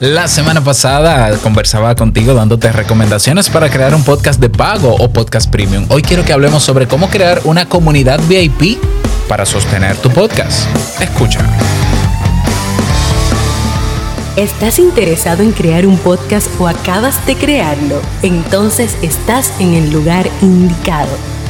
La semana pasada conversaba contigo dándote recomendaciones para crear un podcast de pago o podcast premium. Hoy quiero que hablemos sobre cómo crear una comunidad VIP para sostener tu podcast. Escucha. ¿Estás interesado en crear un podcast o acabas de crearlo? Entonces estás en el lugar indicado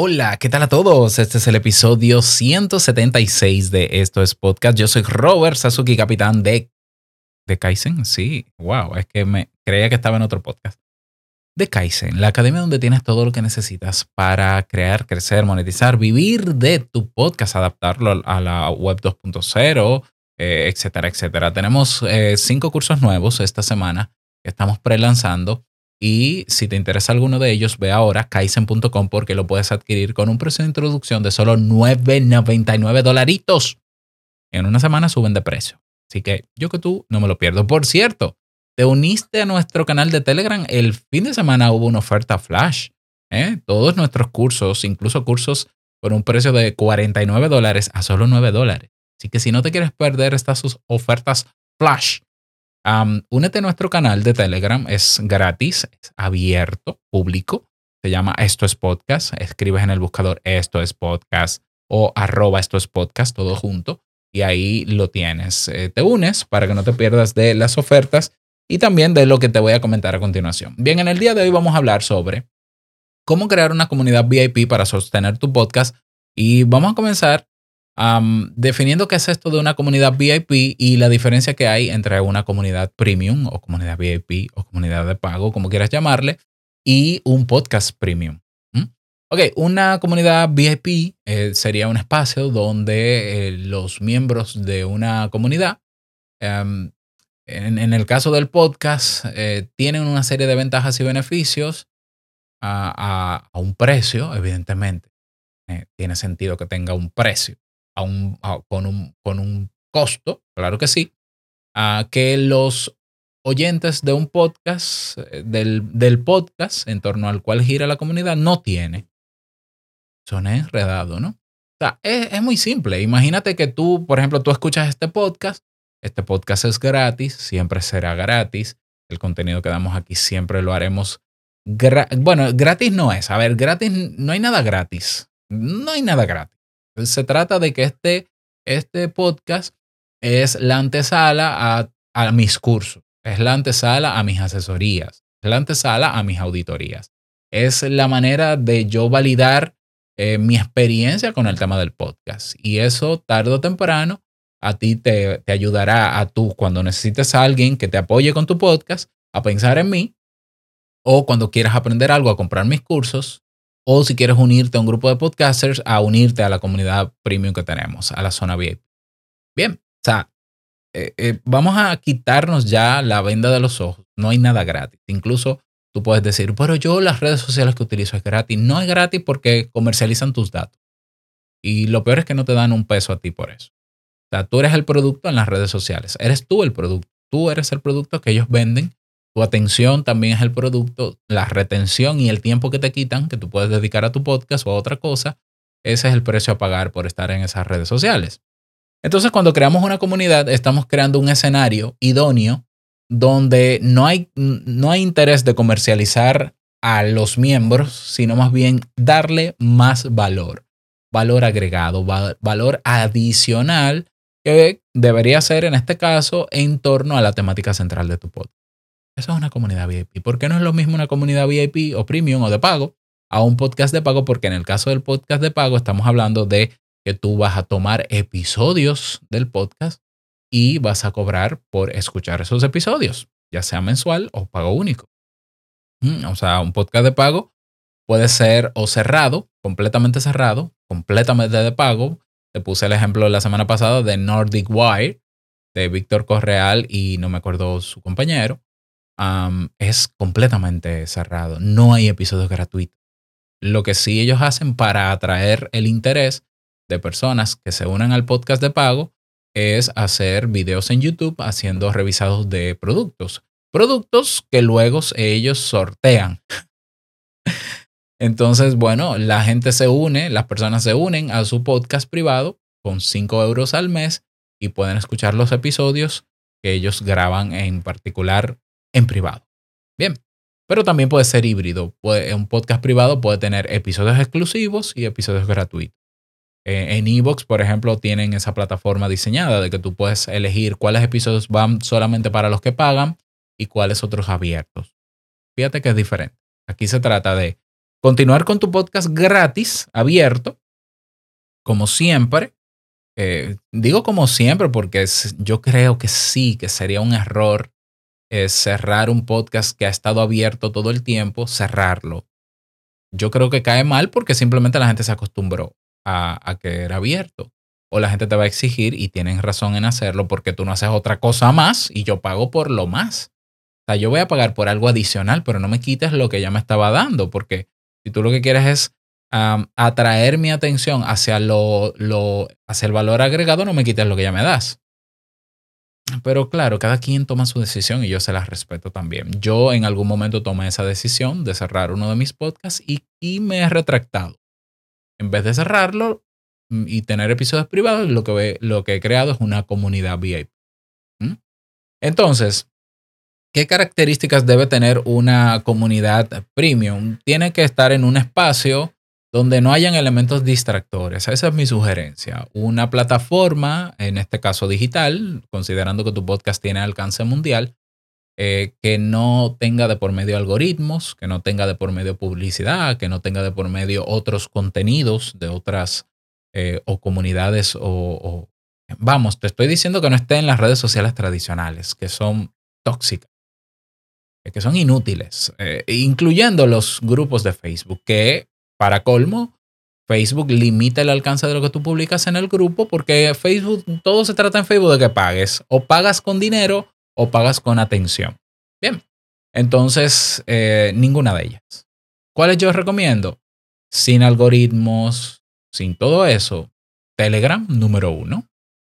Hola, ¿qué tal a todos? Este es el episodio 176 de Esto es Podcast. Yo soy Robert Sasuki, capitán de... ¿De Kaizen? Sí, wow, es que me creía que estaba en otro podcast. De Kaizen, la academia donde tienes todo lo que necesitas para crear, crecer, monetizar, vivir de tu podcast, adaptarlo a la web 2.0, eh, etcétera, etcétera. Tenemos eh, cinco cursos nuevos esta semana que estamos pre-lanzando y si te interesa alguno de ellos, ve ahora kaizen.com porque lo puedes adquirir con un precio de introducción de solo 9,99 dolaritos. En una semana suben de precio. Así que yo que tú no me lo pierdo. Por cierto, te uniste a nuestro canal de Telegram. El fin de semana hubo una oferta flash. ¿eh? Todos nuestros cursos, incluso cursos por un precio de 49 dólares a solo 9 dólares. Así que si no te quieres perder estas ofertas flash, únete a nuestro canal de Telegram, es gratis, es abierto, público. Se llama Esto es Podcast. Escribes en el buscador Esto es Podcast o arroba Esto es Podcast, todo junto. Y ahí lo tienes. Eh, te unes para que no te pierdas de las ofertas y también de lo que te voy a comentar a continuación. Bien, en el día de hoy vamos a hablar sobre cómo crear una comunidad VIP para sostener tu podcast. Y vamos a comenzar definiendo qué es esto de una comunidad VIP y la diferencia que hay entre una comunidad premium o comunidad VIP o comunidad de pago, como quieras llamarle, y un podcast premium. Ok, una comunidad VIP eh, sería un espacio donde eh, los miembros de una comunidad, en, el caso del podcast, eh, tienen una serie de ventajas y beneficios a un precio, evidentemente. tiene sentido que tenga un precio con, un, con un costo, claro que sí, a que los oyentes de un podcast, eh, del, del, podcast en torno al cual gira la comunidad, no tiene. Son enredados, ¿no? O sea, es, es, muy simple. Imagínate que tú, por ejemplo, tú escuchas este podcast, este podcast es gratis, siempre será gratis. El contenido que damos aquí siempre lo haremos. bueno, gratis no es. A ver, gratis, no hay nada gratis. No hay nada gratis. Se trata de que este, este podcast es la antesala a, a mis cursos, es la antesala a mis asesorías, es la antesala a mis auditorías. Es la manera de yo validar eh, mi experiencia con el tema del podcast. Y eso tarde o temprano a ti te, te, ayudará a tú cuando necesites a alguien que te apoye con tu podcast a pensar en mí o cuando quieras aprender algo a comprar mis cursos o si quieres unirte a un grupo de podcasters, a unirte a la comunidad premium que tenemos, a la zona VIP. Bien, o sea, eh, eh, vamos a quitarnos ya la venda de los ojos. No hay nada gratis. Incluso tú puedes decir, pero yo las redes sociales que utilizo es gratis. No es gratis porque comercializan tus datos. Y lo peor es que no te dan un peso a ti por eso. O sea, tú eres el producto en las redes sociales. Eres tú el producto. Tú eres el producto que ellos venden tu atención también es el producto, la retención y el tiempo que te quitan, que tú puedes dedicar a tu podcast o a otra cosa, ese es el precio a pagar por estar en esas redes sociales. Entonces, cuando creamos una comunidad, estamos creando un escenario idóneo donde no hay, no hay interés de comercializar a los miembros, sino más bien darle más valor, valor agregado, valor adicional que debería ser en este caso en torno a la temática central de tu podcast. Eso es una comunidad VIP. ¿Por qué no es lo mismo una comunidad VIP o premium o de pago a un podcast de pago? Porque en el caso del podcast de pago estamos hablando de que tú vas a tomar episodios del podcast y vas a cobrar por escuchar esos episodios, ya sea mensual o pago único. Mm, o sea, un podcast de pago puede ser o cerrado, completamente cerrado, completamente de pago. Te puse el ejemplo la semana pasada de Nordic Wire, de Víctor Correal y no me acuerdo su compañero, es completamente cerrado. No hay episodios gratuitos. Lo que sí ellos hacen para atraer el interés de personas que se unan al podcast de pago es hacer videos en YouTube haciendo revisados de productos. Productos que luego ellos sortean. Entonces, bueno, la gente se une, las personas se unen a su podcast privado con 5 euros al mes y pueden escuchar los episodios que ellos graban en particular en privado. Bien, pero también puede ser híbrido. un podcast privado puede tener episodios exclusivos y episodios gratuitos. Eh, en Evox, por ejemplo, tienen esa plataforma diseñada de que tú puedes elegir cuáles episodios van solamente para los que pagan y cuáles otros abiertos. Fíjate que es diferente. Aquí se trata de continuar con tu podcast gratis, abierto, como siempre. Eh, digo como siempre porque yo creo que sí, que sería un error es cerrar un podcast que ha estado abierto todo el tiempo, cerrarlo. Yo creo que cae mal porque simplemente la gente se acostumbró a, que era abierto. O la gente te va a exigir y tienen razón en hacerlo porque tú no haces otra cosa más y yo pago por lo más. O sea, yo voy a pagar por algo adicional, pero no me quites lo que ya me estaba dando porque si tú lo que quieres es atraer mi atención hacia, lo, lo, hacia el valor agregado, no me quites lo que ya me das. Pero claro, cada quien toma su decisión y yo se las respeto también. Yo en algún momento tomé esa decisión de cerrar uno de mis podcasts y, me he retractado. En vez de cerrarlo mm, y tener episodios privados, lo que, lo que he creado es una comunidad VIP. ¿Mm? Entonces, ¿qué características debe tener una comunidad premium? Tiene que estar en un espacio donde no hayan elementos distractores. Esa es mi sugerencia. Una plataforma, en este caso digital, considerando que tu podcast tiene alcance mundial, eh, que no tenga de por medio algoritmos, que no tenga de por medio publicidad, que no tenga de por medio otros contenidos de otras eh, o comunidades o, Vamos, te estoy diciendo que no esté en las redes sociales tradicionales, que son tóxicas, que son inútiles, eh, incluyendo los grupos de Facebook, que para colmo, Facebook limita el alcance de lo que tú publicas en el grupo porque Facebook, todo se trata en Facebook de que pagues. O pagas con dinero o pagas con atención. Bien, entonces eh, ninguna de ellas. ¿Cuáles yo recomiendo? Sin algoritmos, sin todo eso. Telegram, número uno.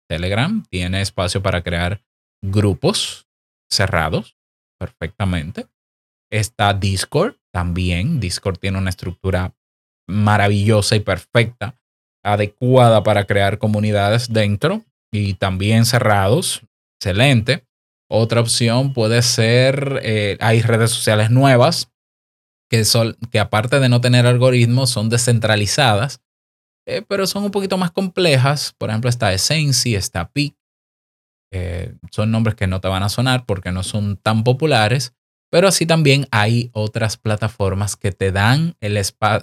Telegram tiene espacio para crear grupos cerrados perfectamente. Está Discord también. Discord tiene una estructura maravillosa y perfecta, adecuada para crear comunidades dentro y también cerrados. Excelente. Otra opción puede ser, eh, hay redes sociales nuevas que, son, que aparte de no tener algoritmos son descentralizadas, eh, pero son un poquito más complejas. Por ejemplo, está Essency, está Peak. Eh, son nombres que no te van a sonar porque no son tan populares, pero así también hay otras plataformas que te dan, el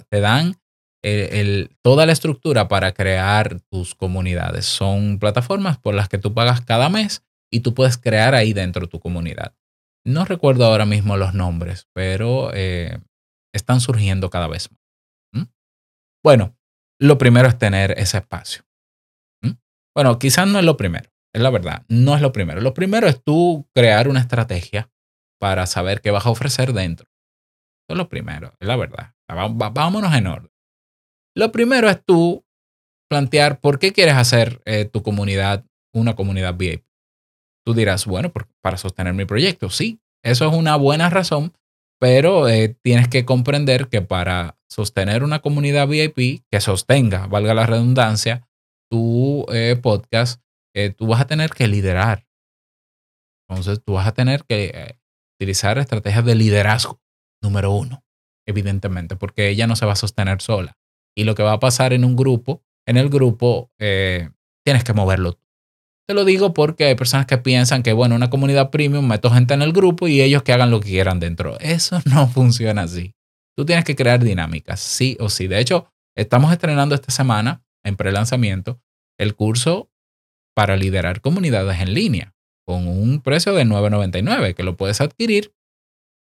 te dan el, toda la estructura para crear tus comunidades. Son plataformas por las que tú pagas cada mes y tú puedes crear ahí dentro tu comunidad. No recuerdo ahora mismo los nombres, pero eh, están surgiendo cada vez más. Bueno, lo primero es tener ese espacio. Bueno, quizás no es lo primero, es la verdad, no es lo primero. Lo primero es tú crear una estrategia para saber qué vas a ofrecer dentro. Eso es lo primero, es la verdad. Vámonos en orden. Lo primero es tú plantear por qué quieres hacer eh, tu comunidad una comunidad VIP. Tú dirás, bueno, para sostener mi proyecto. Sí, eso es una buena razón, pero eh, tienes que comprender que para sostener una comunidad VIP que sostenga, valga la redundancia, tu eh, podcast, tú vas a tener que liderar. Entonces, tú vas a tener que utilizar estrategias de liderazgo, número uno, evidentemente, porque ella no se va a sostener sola. Y lo que va a pasar en un grupo, en el grupo, eh, tienes que moverlo. Te lo digo porque hay personas que piensan que, bueno, una comunidad premium, meto gente en el grupo y ellos que hagan lo que quieran dentro. Eso no funciona así. Tú tienes que crear dinámicas, sí o sí. De hecho, estamos estrenando esta semana, en pre-lanzamiento, el curso para liderar comunidades en línea con un precio de 9.99 que lo puedes adquirir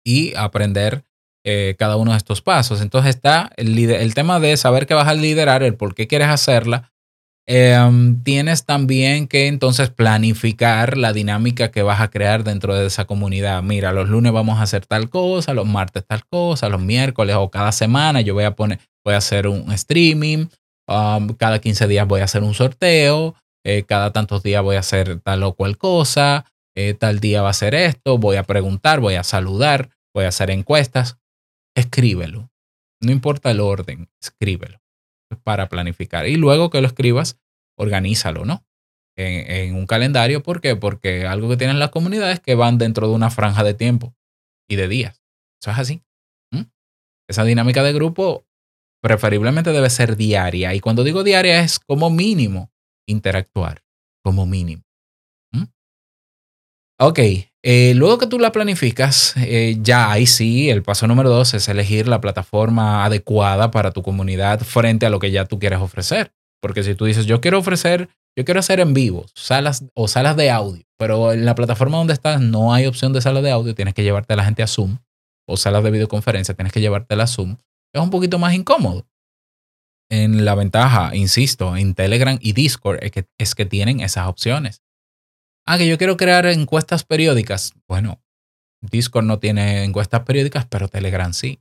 y aprender eh, cada uno de estos pasos. Entonces está el, tema de saber que vas a liderar, el por qué quieres hacerla Em, tienes también que entonces planificar la dinámica que vas a crear dentro de esa comunidad. Mira, los lunes vamos a hacer tal cosa, los martes tal cosa, los miércoles o cada semana yo voy a poner, voy a hacer un streaming, um, cada 15 días voy a hacer un sorteo, eh, cada tantos días voy a hacer tal o cual cosa, eh, tal día va a ser esto, voy a preguntar, voy a saludar, voy a hacer encuestas. Escríbelo. No importa el orden, escríbelo para planificar. Y luego que lo escribas, organízalo, ¿no? En, un calendario. ¿Por qué? Porque algo que tienen las comunidades es que van dentro de una franja de tiempo y de días. Eso es así. Esa dinámica de grupo preferiblemente debe ser diaria. Y cuando digo diaria es como mínimo interactuar, como mínimo. Ok, eh, luego que tú la planificas, eh, ya ahí sí, el paso número dos es elegir la plataforma adecuada para tu comunidad frente a lo que ya tú quieres ofrecer. Porque si tú dices, yo quiero ofrecer, yo quiero hacer en vivo, salas o salas de audio, pero en la plataforma donde estás no hay opción de salas de audio, tienes que llevarte a la gente a Zoom o salas de videoconferencia, tienes que llevarte a Zoom. Es un poquito más incómodo. En la ventaja, insisto, en Telegram y Discord es que, tienen esas opciones. Ah, que yo quiero crear encuestas periódicas. Bueno, Discord no tiene encuestas periódicas, pero Telegram sí.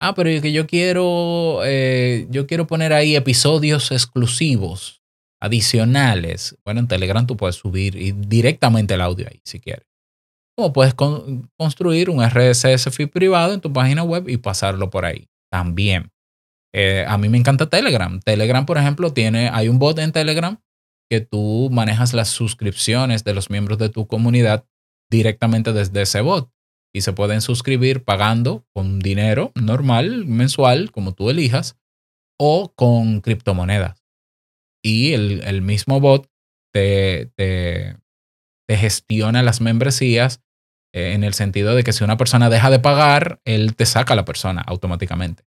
Ah, pero que yo quiero, eh, yo quiero poner ahí episodios exclusivos, adicionales. Bueno, en Telegram tú puedes subir directamente el audio ahí si quieres. O puedes construir un RSS feed privado en tu página web y pasarlo por ahí también. Eh, a mí me encanta Telegram. Telegram, por ejemplo, tiene, hay un bot en Telegram que tú manejas las suscripciones de los miembros de tu comunidad directamente desde ese bot y se pueden suscribir pagando con dinero normal, mensual, como tú elijas, o con criptomonedas. Y el, mismo bot te, te, gestiona las membresías eh, en el sentido de que si una persona deja de pagar, él te saca a la persona automáticamente.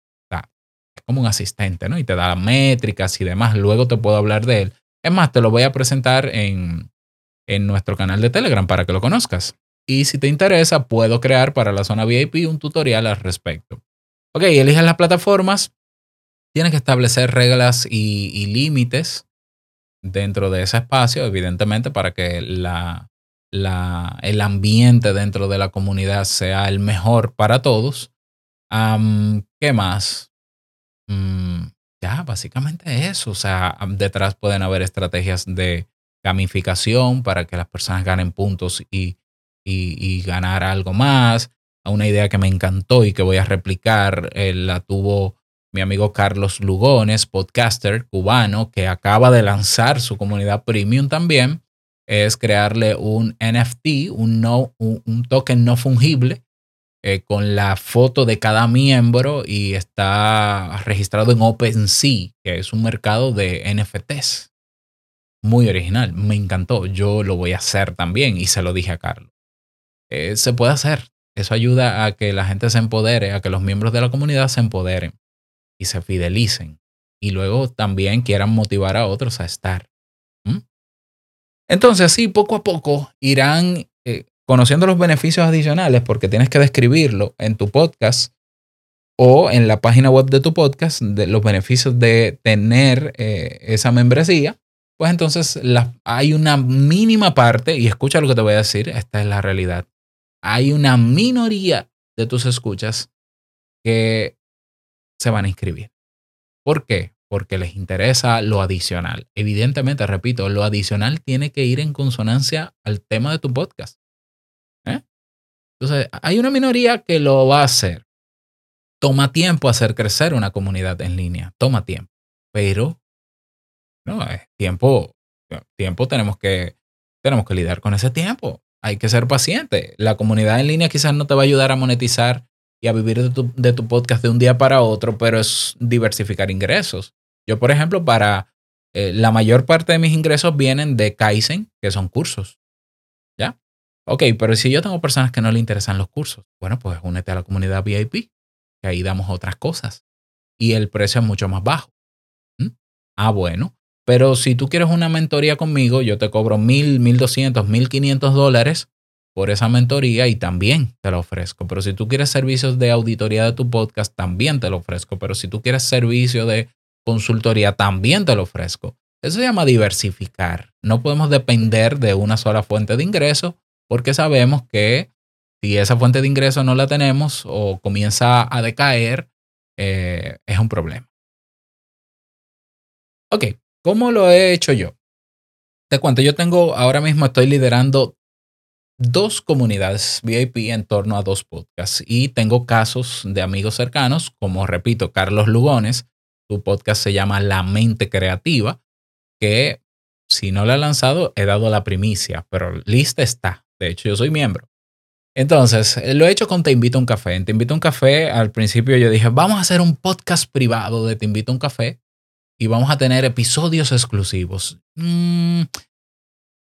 Es como un asistente, ¿no? Y te da métricas y demás. Luego te puedo hablar de él. Es más, te lo voy a presentar en, en nuestro canal de Telegram para que lo conozcas. Y si te interesa, puedo crear para la zona VIP un tutorial al respecto. Ok, eliges las plataformas. Tienes que establecer reglas y, límites dentro de ese espacio, evidentemente, para que la, la, el ambiente dentro de la comunidad sea el mejor para todos. ¿Qué más? Mm, ya, básicamente eso. O sea, detrás pueden haber estrategias de gamificación para que las personas ganen puntos y, y, ganar algo más. Una idea que me encantó y que voy a replicar, eh, la tuvo mi amigo Carlos Lugones, podcaster cubano, que acaba de lanzar su comunidad premium también, es crearle un NFT, un, no, un token no fungible, eh, con la foto de cada miembro y está registrado en OpenSea, que es un mercado de NFTs. Muy original, me encantó. Yo lo voy a hacer también y se lo dije a Carlos. Eh, se puede hacer. Eso ayuda a que la gente se empodere, a que los miembros de la comunidad se empoderen y se fidelicen. Y luego también quieran motivar a otros a estar. Entonces, así poco a poco irán conociendo los beneficios adicionales, porque tienes que describirlo en tu podcast o en la página web de tu podcast, de los beneficios de tener eh, esa membresía, pues entonces hay una mínima parte, y escucha lo que te voy a decir, esta es la realidad, hay una minoría de tus escuchas que se van a inscribir. ¿Por qué? Porque les interesa lo adicional. Evidentemente, repito, lo adicional tiene que ir en consonancia al tema de tu podcast. Entonces, hay una minoría que lo va a hacer. Toma tiempo hacer crecer una comunidad en línea, toma tiempo, pero no, es tiempo, tiempo tenemos que, tenemos que lidiar con ese tiempo. Hay que ser paciente. La comunidad en línea quizás no te va a ayudar a monetizar y a vivir de tu, podcast de un día para otro, pero es diversificar ingresos. Yo, por ejemplo, para eh, la mayor parte de mis ingresos vienen de Kaizen, que son cursos. ¿Ya? Ok, pero si yo tengo personas que no le interesan los cursos, bueno, pues únete a la comunidad VIP, que ahí damos otras cosas. Y el precio es mucho más bajo. Ah, bueno. Pero si tú quieres una mentoría conmigo, yo te cobro mil, mil doscientos, mil quinientos dólares por esa mentoría y también te lo ofrezco. Pero si tú quieres servicios de auditoría de tu podcast, también te lo ofrezco. Pero si tú quieres servicio de consultoría, también te lo ofrezco. Eso se llama diversificar. No podemos depender de una sola fuente de ingreso porque sabemos que si esa fuente de ingreso no la tenemos o comienza a decaer, eh, es un problema. Ok, ¿cómo lo he hecho yo? Te cuento, yo tengo, ahora mismo estoy liderando dos comunidades VIP en torno a dos podcasts y tengo casos de amigos cercanos, como repito, Carlos Lugones, su podcast se llama La Mente Creativa, que si no lo he lanzado, he dado la primicia, pero lista está. De hecho, yo soy miembro. Entonces, lo he hecho con Te Invito a un Café. En Te Invito a un Café, al principio yo dije, vamos a hacer un podcast privado de Te Invito a un Café y vamos a tener episodios exclusivos. Mm,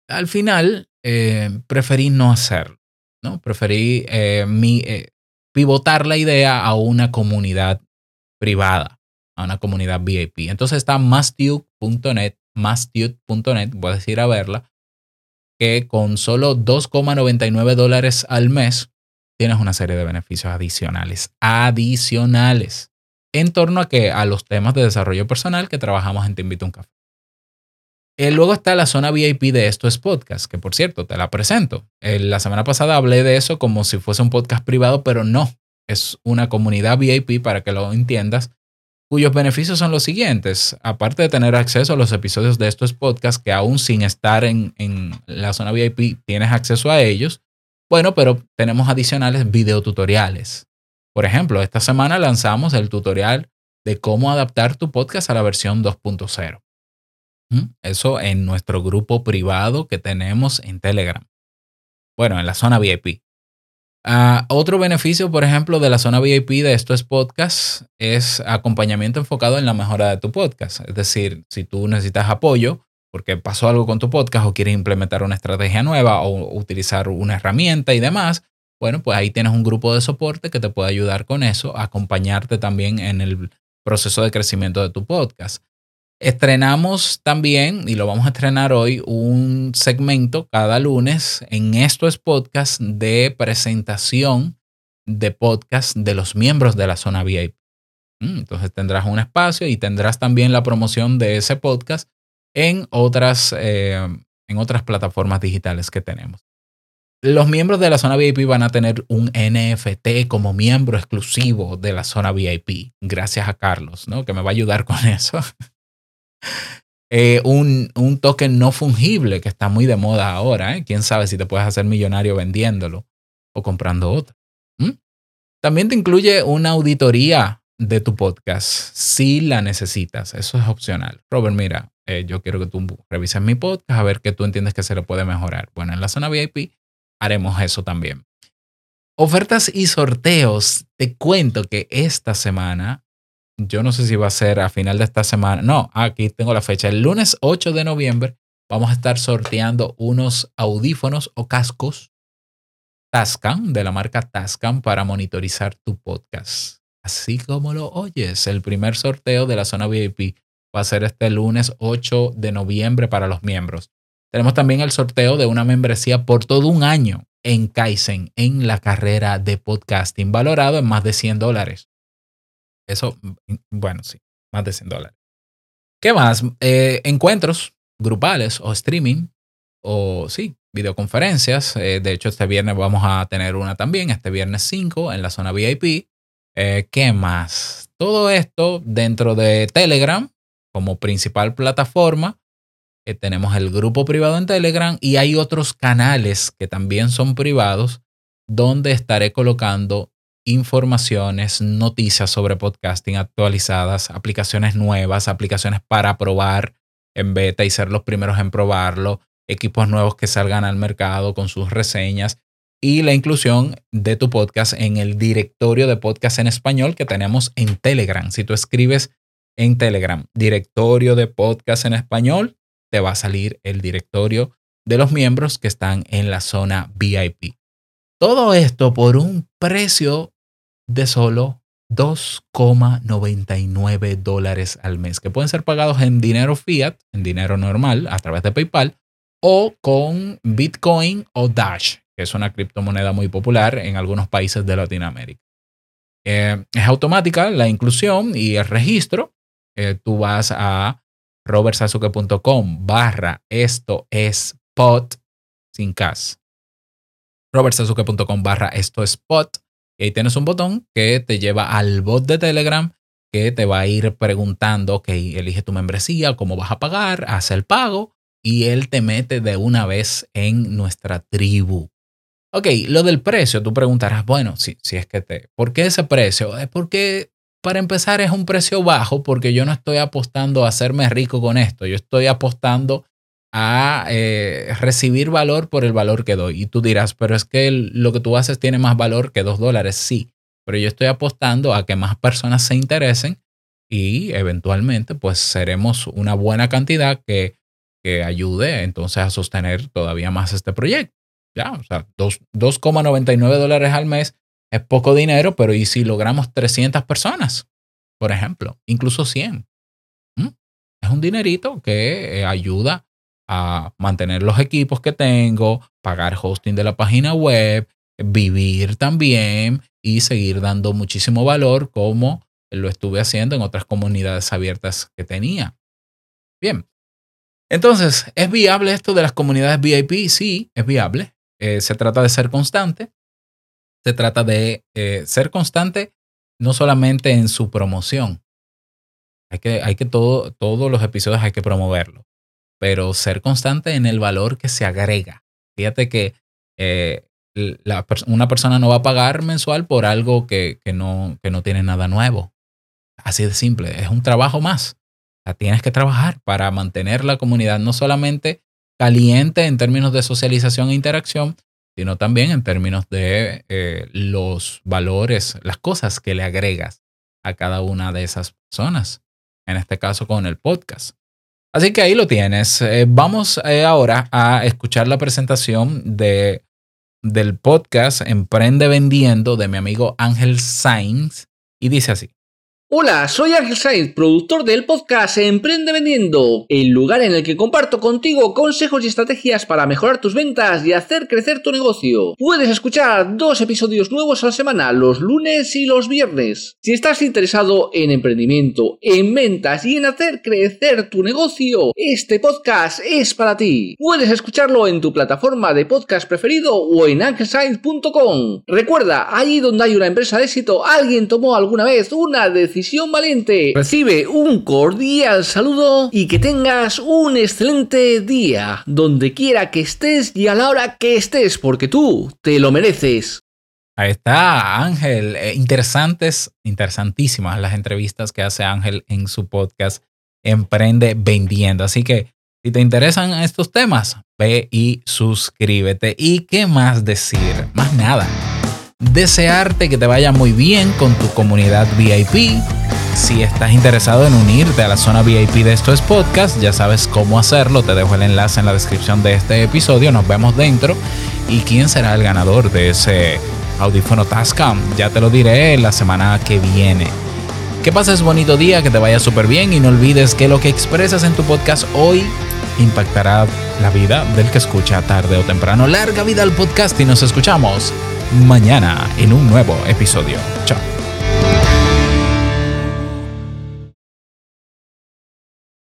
al final, eh, preferí no hacerlo, ¿no? Preferí eh, mi, eh, pivotar la idea a una comunidad privada, a una comunidad VIP. Entonces está mastude.net, mastude.net, voy a decir a verla, que con solo 2,99 dólares al mes tienes una serie de beneficios adicionales. Adicionales. En torno a que a los temas de desarrollo personal que trabajamos en Te Invito a un Café. Eh, luego está la zona VIP de Esto es Podcast, que por cierto, te la presento. Eh, la semana pasada hablé de eso como si fuese un podcast privado, pero no. Es una comunidad VIP para que lo entiendas, cuyos beneficios son los siguientes. Aparte de tener acceso a los episodios de Esto es Podcast, que aún sin estar en, en la zona VIP tienes acceso a ellos. Bueno, pero tenemos adicionales videotutoriales. Por ejemplo, esta semana lanzamos el tutorial de cómo adaptar tu podcast a la versión 2.0. Eso en nuestro grupo privado que tenemos en Telegram. Bueno, en la zona VIP. Ah, otro beneficio, por ejemplo, de la zona VIP de estos podcasts es acompañamiento enfocado en la mejora de tu podcast. Es decir, si tú necesitas apoyo porque pasó algo con tu podcast o quieres implementar una estrategia nueva o utilizar una herramienta y demás, bueno, pues ahí tienes un grupo de soporte que te puede ayudar con eso, acompañarte también en el proceso de crecimiento de tu podcast. Estrenamos también, y lo vamos a estrenar hoy, un segmento cada lunes en estos podcast de presentación de podcast de los miembros de la zona VIP. Mm, entonces tendrás un espacio y tendrás también la promoción de ese podcast en otras, eh, en otras plataformas digitales que tenemos. Los miembros de la zona VIP van a tener un NFT como miembro exclusivo de la zona VIP, gracias a Carlos, ¿no? que me va a ayudar con eso. Eh, un, token no fungible que está muy de moda ahora. ¿eh? Quién sabe si te puedes hacer millonario vendiéndolo o comprando otro. También te incluye una auditoría de tu podcast si la necesitas. Eso es opcional. Robert, mira, eh, yo quiero que tú revises mi podcast a ver qué tú entiendes que se le puede mejorar. Bueno, en la zona VIP haremos eso también. Ofertas y sorteos. Te cuento que esta semana yo no sé si va a ser a final de esta semana. No, aquí tengo la fecha. El lunes 8 de noviembre vamos a estar sorteando unos audífonos o cascos Tascam, de la marca Tascam, para monitorizar tu podcast. Así como lo oyes, el primer sorteo de la zona VIP va a ser este lunes 8 de noviembre para los miembros. Tenemos también el sorteo de una membresía por todo un año en Kaizen, en la carrera de podcasting, valorado en más de 100 dólares. Eso, mm, bueno, sí, más de 100 dólares. ¿Qué más? Eh, encuentros grupales o streaming o sí, videoconferencias. Eh, de hecho, este viernes vamos a tener una también, este viernes 5 en la zona VIP. Eh, ¿Qué más? Todo esto dentro de Telegram como principal plataforma. tenemos el grupo privado en Telegram y hay otros canales que también son privados donde estaré colocando informaciones, noticias sobre podcasting actualizadas, aplicaciones nuevas, aplicaciones para probar en beta y ser los primeros en probarlo, equipos nuevos que salgan al mercado con sus reseñas y la inclusión de tu podcast en el directorio de podcast en español que tenemos en Telegram. Si tú escribes en Telegram directorio de podcast en español, te va a salir el directorio de los miembros que están en la zona VIP. Todo esto por un precio de solo 2,99 dólares al mes, que pueden ser pagados en dinero fiat, en dinero normal, a través de PayPal, o con Bitcoin o Dash, que es una criptomoneda muy popular en algunos países de Latinoamérica. Eh, es automática la inclusión y el registro. Eh, tú vas a robertsazuke.com barra esto es pot sin cas. robertsazuke.com barra esto es pot. Y ahí tienes un botón que te lleva al bot de Telegram que te va a ir preguntando, ok, elige tu membresía, cómo vas a pagar, haz el pago y él te mete de una vez en nuestra tribu. Ok, lo del precio, tú preguntarás, bueno, si, es que te, ¿por qué ese precio? Es porque para empezar es un precio bajo porque yo no estoy apostando a hacerme rico con esto, yo estoy apostando a eh, recibir valor por el valor que doy. Y tú dirás, pero es que lo que tú haces tiene más valor que dos dólares. Sí, pero yo estoy apostando a que más personas se interesen y eventualmente pues seremos una buena cantidad que, que ayude entonces a sostener todavía más este proyecto. Ya, o sea, 2,99 dólares al mes es poco dinero, pero ¿y si logramos 300 personas? Por ejemplo, incluso 100. ¿Mm? Es un dinerito que eh, ayuda a mantener los equipos que tengo, pagar hosting de la página web, vivir también y seguir dando muchísimo valor como lo estuve haciendo en otras comunidades abiertas que tenía. Bien, entonces, ¿es viable esto de las comunidades VIP? Sí, es viable. Eh, se trata de ser constante. Se trata de eh, ser constante no solamente en su promoción. Hay que, hay que todo, todos los episodios hay que promoverlo, pero ser constante en el valor que se agrega. Fíjate que eh, una persona no va a pagar mensual por algo que, no, que no tiene nada nuevo. Así de simple, es un trabajo más. tienes que trabajar para mantener la comunidad no solamente caliente en términos de socialización e interacción, sino también en términos de eh, los valores, las cosas que le agregas a cada una de esas personas. En este caso con el podcast. Así que ahí lo tienes. Eh, vamos eh, ahora a escuchar la presentación de del podcast Emprende Vendiendo de mi amigo Ángel Sainz y dice así. Hola, soy Ángel Sainz, productor del podcast Emprende Vendiendo, el lugar en el que comparto contigo consejos y estrategias para mejorar tus ventas y hacer crecer tu negocio. Puedes escuchar dos episodios nuevos a la semana, los lunes y los viernes. Si estás interesado en emprendimiento, en ventas y en hacer crecer tu negocio, este podcast es para ti. Puedes escucharlo en tu plataforma de podcast preferido o en angelsainz.com. Recuerda, allí donde hay una empresa de éxito, alguien tomó alguna vez una decisión Valiente. Recibe un cordial saludo y que tengas un excelente día, donde quiera que estés y a la hora que estés, porque tú te lo mereces. Ahí está Ángel. Eh, interesantes, interesantísimas las entrevistas que hace Ángel en su podcast Emprende Vendiendo. Así que si te interesan estos temas, ve y suscríbete. ¿Y qué más decir? Más nada desearte que te vaya muy bien con tu comunidad VIP. Si estás interesado en unirte a la zona VIP de estos podcasts, ya sabes cómo hacerlo. Te dejo el enlace en la descripción de este episodio. Nos vemos dentro. ¿Y quién será el ganador de ese audífono Tascam? Ya te lo diré la semana que viene. Que pases bonito día, que te vaya súper bien y no olvides que lo que expresas en tu podcast hoy impactará la vida del que escucha tarde o temprano. Larga vida al podcast y nos escuchamos mañana en un nuevo episodio. Chao.